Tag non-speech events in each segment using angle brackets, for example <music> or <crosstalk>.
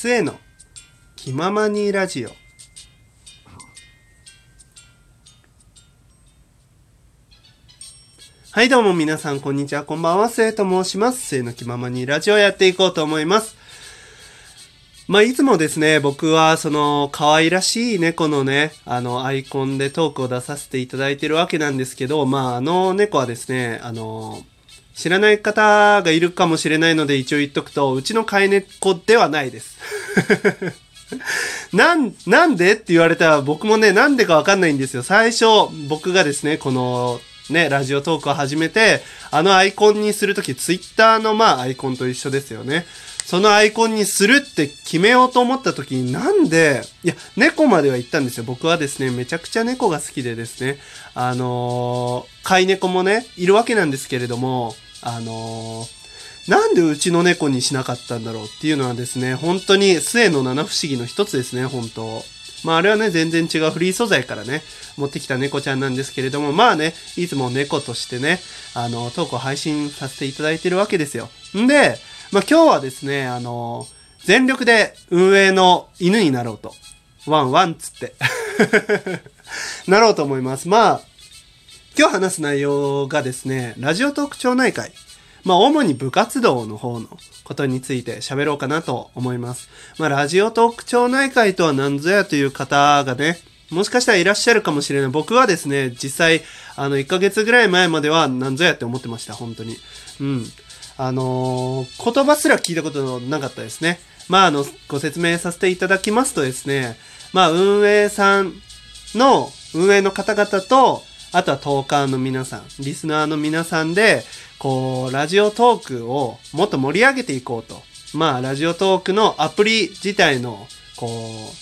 末の気ままにラジオ。はいどうも皆さんこんにちは。こんばんは末と申します。末の気ままにラジオやっていこうと思います。まあ、いつもですね、僕はその可愛らしい猫のね、あのアイコンでトークを出させていただいてるわけなんですけど、まあ、あの猫はですね、あの、知らない方がいるかもしれないので一応言っとくと、うちの飼い猫ではないです。<laughs> なん、なんでって言われたら僕もね、なんでかわかんないんですよ。最初、僕がですね、この、ね、ラジオトークを始めて、あのアイコンにするとき、ツイッターのまあアイコンと一緒ですよね。そのアイコンにするって決めようと思った時になんで、いや、猫までは言ったんですよ。僕はですね、めちゃくちゃ猫が好きでですね、あのー、飼い猫もね、いるわけなんですけれども、あのー、なんでうちの猫にしなかったんだろうっていうのはですね、本当に末の七不思議の一つですね、本当まああれはね、全然違うフリー素材からね、持ってきた猫ちゃんなんですけれども、まあね、いつも猫としてね、あの、トークを配信させていただいてるわけですよ。んで、まあ、今日はですね、あの、全力で運営の犬になろうと。ワンワンつって <laughs> なろうと思います。まあ、今日話す内容がですね、ラジオトーク町内会。まあ、主に部活動の方のことについて喋ろうかなと思います。まあ、ラジオトーク町内会とは何ぞやという方がね、もしかしたらいらっしゃるかもしれない。僕はですね、実際、あの、1ヶ月ぐらい前までは何ぞやって思ってました、本当に。うん。あのー、言葉すら聞いたことなかったですね。まあ、あの、ご説明させていただきますとですね、まあ、運営さんの、運営の方々と、あとはトーカーの皆さん、リスナーの皆さんで、こう、ラジオトークをもっと盛り上げていこうと。まあ、ラジオトークのアプリ自体の、こ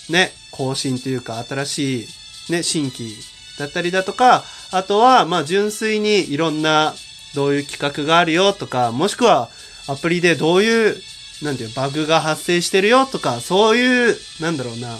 う、ね、更新というか、新しい、ね、新規だったりだとか、あとは、まあ、純粋にいろんなどういう企画があるよとか、もしくはアプリでどういう、なんていう、バグが発生してるよとか、そういう、なんだろうな、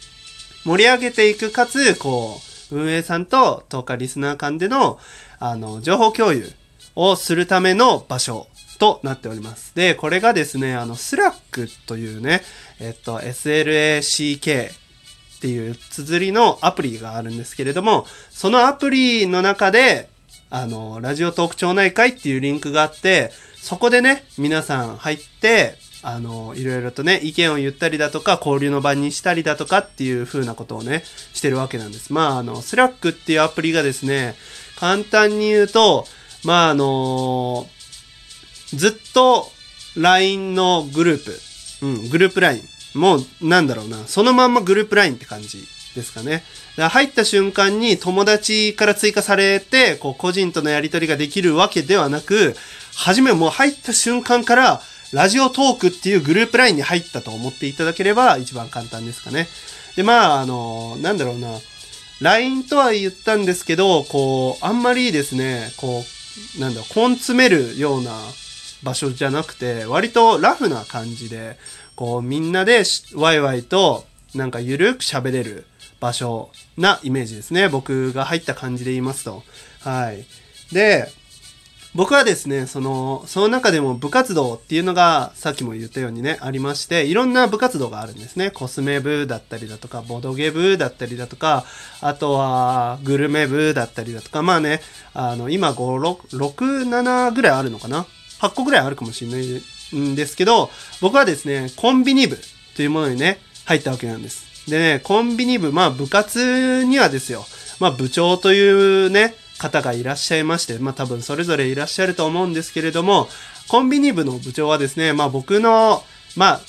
<clears throat> 盛り上げていくかつ、こう、運営さんと10日リスナー間での、あの、情報共有をするための場所となっております。で、これがですね、あの、 Slack というね、えっと、SLACK っていう綴りのアプリがあるんですけれども、そのアプリの中で、あの、 Radiotalk 町内会っていうリンクがあって、そこでね、皆さん入って、あの、いろいろとね、意見を言ったりだとか、交流の場にしたりだとかっていう風なことをね、してるわけなんです。まあ、あの、 Slack っていうアプリがですね、簡単に言うと、まあ、あのずっと LINE のグループ、うん、グループ LINE。もう、なんだろうな、そのまんまグループ LINE って感じですかね。入った瞬間に友達から追加されて、こう個人とのやり取りができるわけではなく、はじめもう入った瞬間から、ラジオトークっていうグループラインに入ったと思っていただければ一番簡単ですかね。で、まあ、あの、なんだろうな。LINE とは言ったんですけど、こう、あんまりですね、こう、なんだろう、根詰めるような場所じゃなくて、割とラフな感じで、こう、みんなでワイワイと、なんかゆるく喋れる場所なイメージですね。僕が入った感じで言いますと。はい。で、僕はですね、その、その中でも部活動っていうのが、さっきも言ったようにね、ありまして、いろんな部活動があるんですね。コスメ部だったりだとか、ボドゲ部だったりだとか、あとは、グルメ部だったりだとか、まあね、あの、今5、6、6、7ぐらいあるのかな ?8 個ぐらいあるかもしれないんですけど、僕はですね、コンビニ部というものにね、入ったわけなんです。でね、コンビニ部、まあ部活にはですよ、まあ部長というね、方がいらっしゃいまして、まあ多分それぞれいらっしゃると思うんですけれども、コンビニ部の部長はですね、まあ僕の、まあ、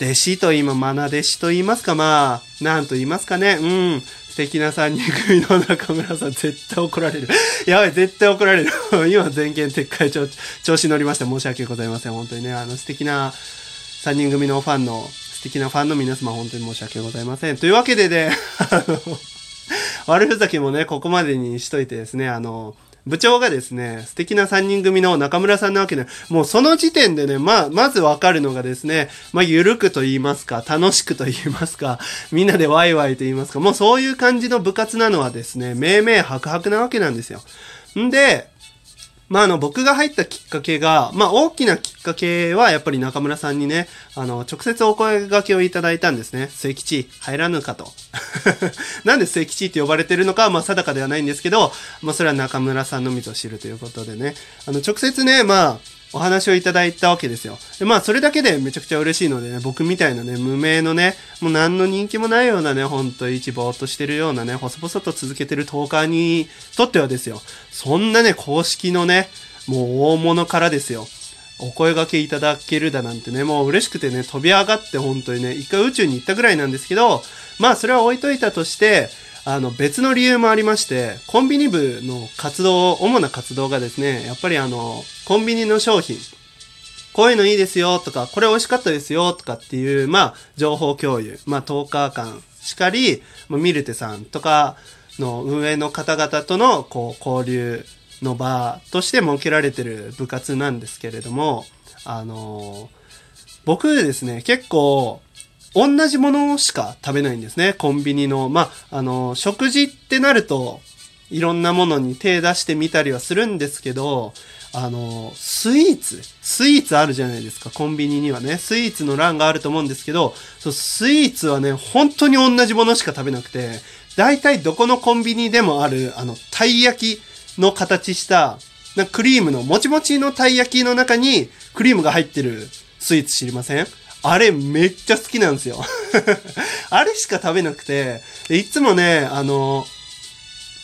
弟子と言いま、な弟子と言いますか、まあ、なんと言いますかね、うん、素敵な3人組の中村さん、絶対怒られる。<laughs> やばい、絶対怒られる。<laughs> 今、全権撤回調調子乗りました。申し訳ございません。本当にね、あの素敵な3人組のファンの敵なファンの皆様本当に申し訳ございません。というわけでね、<laughs> あの、悪ふざけもね、ここまでにしといてですね、あの、部長がですね、素敵な3人組の中村さんなわけで、もうその時点でね、まあ、まずわかるのがですね、まあ、ゆるくと言いますか、楽しくと言いますか、みんなでワイワイと言いますか、もうそういう感じの部活なのはですね、命名白々なわけなんですよ。んで、まあ、あの、僕が入ったきっかけが、まあ、大きなきっかけは、やっぱり中村さんにね、あの、直接お声掛けをいただいたんですね。末吉、入らぬかと。<laughs> なんで末吉って呼ばれてるのかは、まあ、定かではないんですけど、まあ、それは中村さんのみと知るということでね、あの、直接ね、まあ、お話をいただいたわけですよ。で、まあ、それだけでめちゃくちゃ嬉しいのでね、僕みたいなね、無名のね、もう何の人気もないようなね、ほんと一ぼーっとしてるようなね、細々と続けてるトーカーにとってはですよ、そんなね、公式のね、もう大物からですよ。お声掛けいただけるだなんてね、もう嬉しくてね、飛び上がって本当にね、一回宇宙に行ったぐらいなんですけど、まあそれは置いといたとして、あの別の理由もありまして、コンビニ部の活動、主な活動がですね、やっぱりあの、コンビニの商品、こういうのいいですよとか、これ美味しかったですよとかっていう、まあ、情報共有、まあ、10日間しかり、ミルテさんとかの運営の方々との、こう、交流の場として設けられてる部活なんですけれども、あの僕ですね、結構、同じものしか食べないんですね。コンビニの。まあ、あの、食事ってなると、いろんなものに手出してみたりはするんですけど、あの、スイーツスイーツあるじゃないですか。コンビニにはね。スイーツの欄があると思うんですけど、そう、スイーツはね、本当に同じものしか食べなくて、大体どこのコンビニでもある、あの、たい焼きの形した、なクリームの、もちもちのたい焼きの中に、クリームが入ってるスイーツ知りません？あれめっちゃ好きなんですよ <laughs> あれしか食べなくて、いつもね、あの、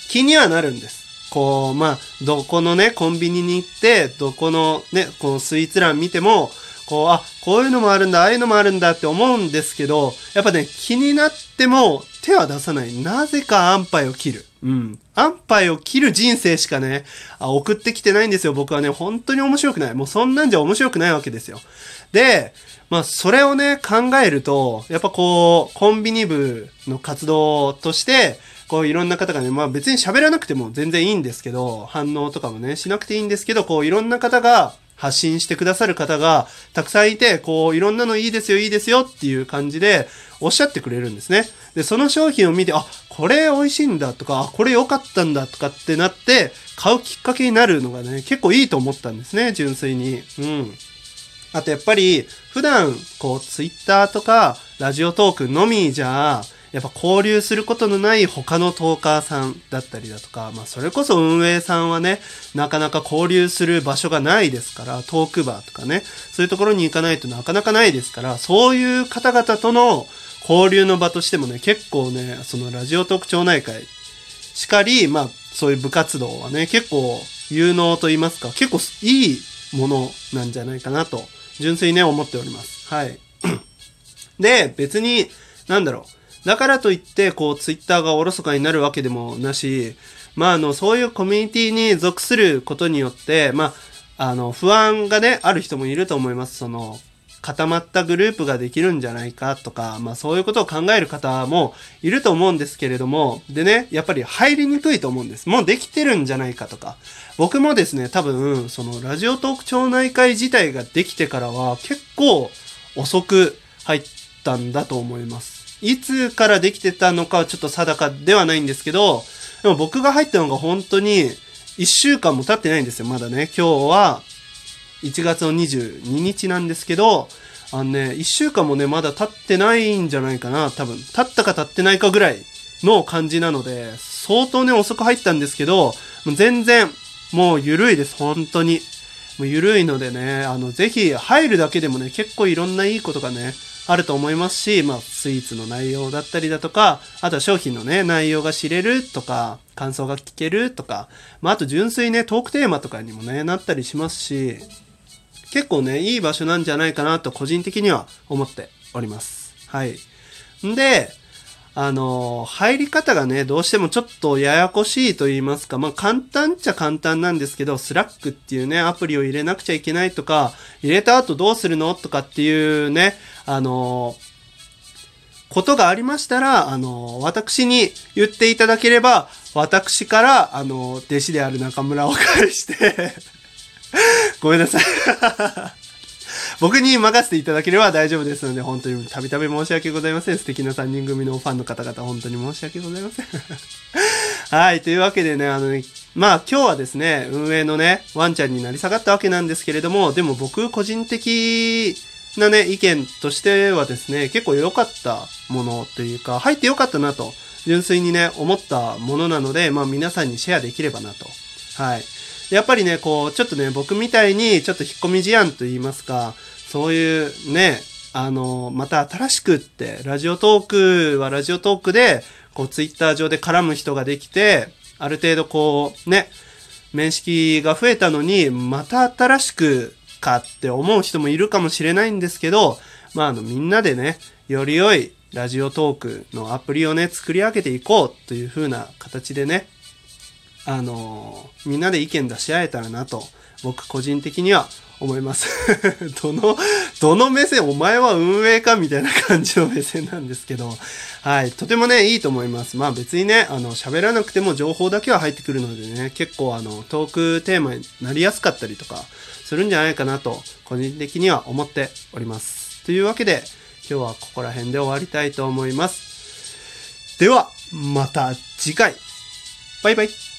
気にはなるんです。こう、まあ、どこのね、コンビニに行って、どこのね、このスイーツ欄見ても、こう、あ、こういうのもあるんだ、ああいうのもあるんだって思うんですけど、やっぱね、気になっても手は出さない。なぜか安牌を切る。うん。安牌を切る人生しかね、あ送ってきてないんですよ。僕はね、本当に面白くない。もうそんなんじゃ面白くないわけですよ。で、まあ、それをね、考えると、やっぱこう、コンビニ部の活動として、こういろんな方がね、まあ別に喋らなくても全然いいんですけど、反応とかもね、しなくていいんですけど、こういろんな方が発信してくださる方がたくさんいて、こういろんなのいいですよ、いいですよっていう感じでおっしゃってくれるんですね。で、その商品を見て、あ、これ美味しいんだとか、あ、これ良かったんだとかってなって、買うきっかけになるのがね、結構いいと思ったんですね、純粋に。うん。あとやっぱり、普段、こう、ツイッターとか、ラジオトークのみじゃ、やっぱ交流することのない他のトーカーさんだったりだとか、まあそれこそ運営さんはね、なかなか交流する場所がないですから、トークバーとかね、そういうところに行かないとなかなかないですから、そういう方々との交流の場としてもね、結構ね、そのラジオ特徴内会しかり、まあそういう部活動はね、結構有能と言いますか、結構いいものなんじゃないかなと、純粋にね、思っております。はい。で、別に、なんだろう。だからといって、こう、ツイッターがおろそかになるわけでもなし、まあ、あの、そういうコミュニティに属することによって、まあ、あの、不安がね、ある人もいると思います。その、固まったグループができるんじゃないかとか、まあそういうことを考える方もいると思うんですけれども、でね、やっぱり入りにくいと思うんです。もうできてるんじゃないかとか。僕もですね、多分、そのラジオトーク町内会自体ができてからは結構遅く入ったんだと思います。いつからできてたのかはちょっと定かではないんですけど、でも僕が入ったのが本当に1週間も経ってないんですよ、まだね。今日は1月の22日なんですけど、あのね、1週間もね、まだ経ってないんじゃないかな、多分。経ったか経ってないかぐらいの感じなので、相当ね、遅く入ったんですけど、もう全然、もう緩いです、本当に。もう緩いのでね、あの、ぜひ入るだけでもね、結構いろんないいことがね、あると思いますし、まあ、スイーツの内容だったりだとか、あとは商品のね、内容が知れるとか、感想が聞けるとか、まあ、あと純粋ね、トークテーマとかにもね、なったりしますし、結構ね、いい場所なんじゃないかなと個人的には思っております。はい。んで、あの、入り方がね、どうしてもちょっとややこしいと言いますか、まあ簡単っちゃ簡単なんですけど、 Slack っていうね、アプリを入れなくちゃいけないとか、入れた後どうするのとかっていうね、あの、ことがありましたら、あの、私に言っていただければ、私から、あの、弟子である中村を返してごめんなさい <laughs> 僕に任せていただければ大丈夫ですので、本当にたびたび申し訳ございません。素敵な3人組のファンの方々、本当に申し訳ございません。<laughs> はい、というわけでね、あのね、まあ今日はですね、運営のね、ワンちゃんになり下がったわけなんですけれども、でも僕個人的なね、意見としてはですね、結構良かったものというか、入って良かったなと、純粋にね、思ったものなので、まあ皆さんにシェアできればなと。はい。やっぱりね、こう、ちょっとね、僕みたいに、ちょっと引っ込み思案と言いますか、そういうね、あの、また新しくって、ラジオトークはラジオトークで、こう、ツイッター上で絡む人ができて、ある程度こう、ね、面識が増えたのに、また新しくかって思う人もいるかもしれないんですけど、まあ、あの、みんなでね、より良いラジオトークのアプリをね、作り上げていこうという風な形でね、あのみんなで意見出し合えたらなと、僕個人的には思います。<laughs> どの、どの目線、お前は運営かみたいな感じの目線なんですけど、はい、とてもね、いいと思います。まあ別にね、あの、喋らなくても情報だけは入ってくるのでね、結構あの、トークテーマになりやすかったりとか、するんじゃないかなと、個人的には思っております。というわけで、今日はここら辺で終わりたいと思います。では、また次回。バイバイ。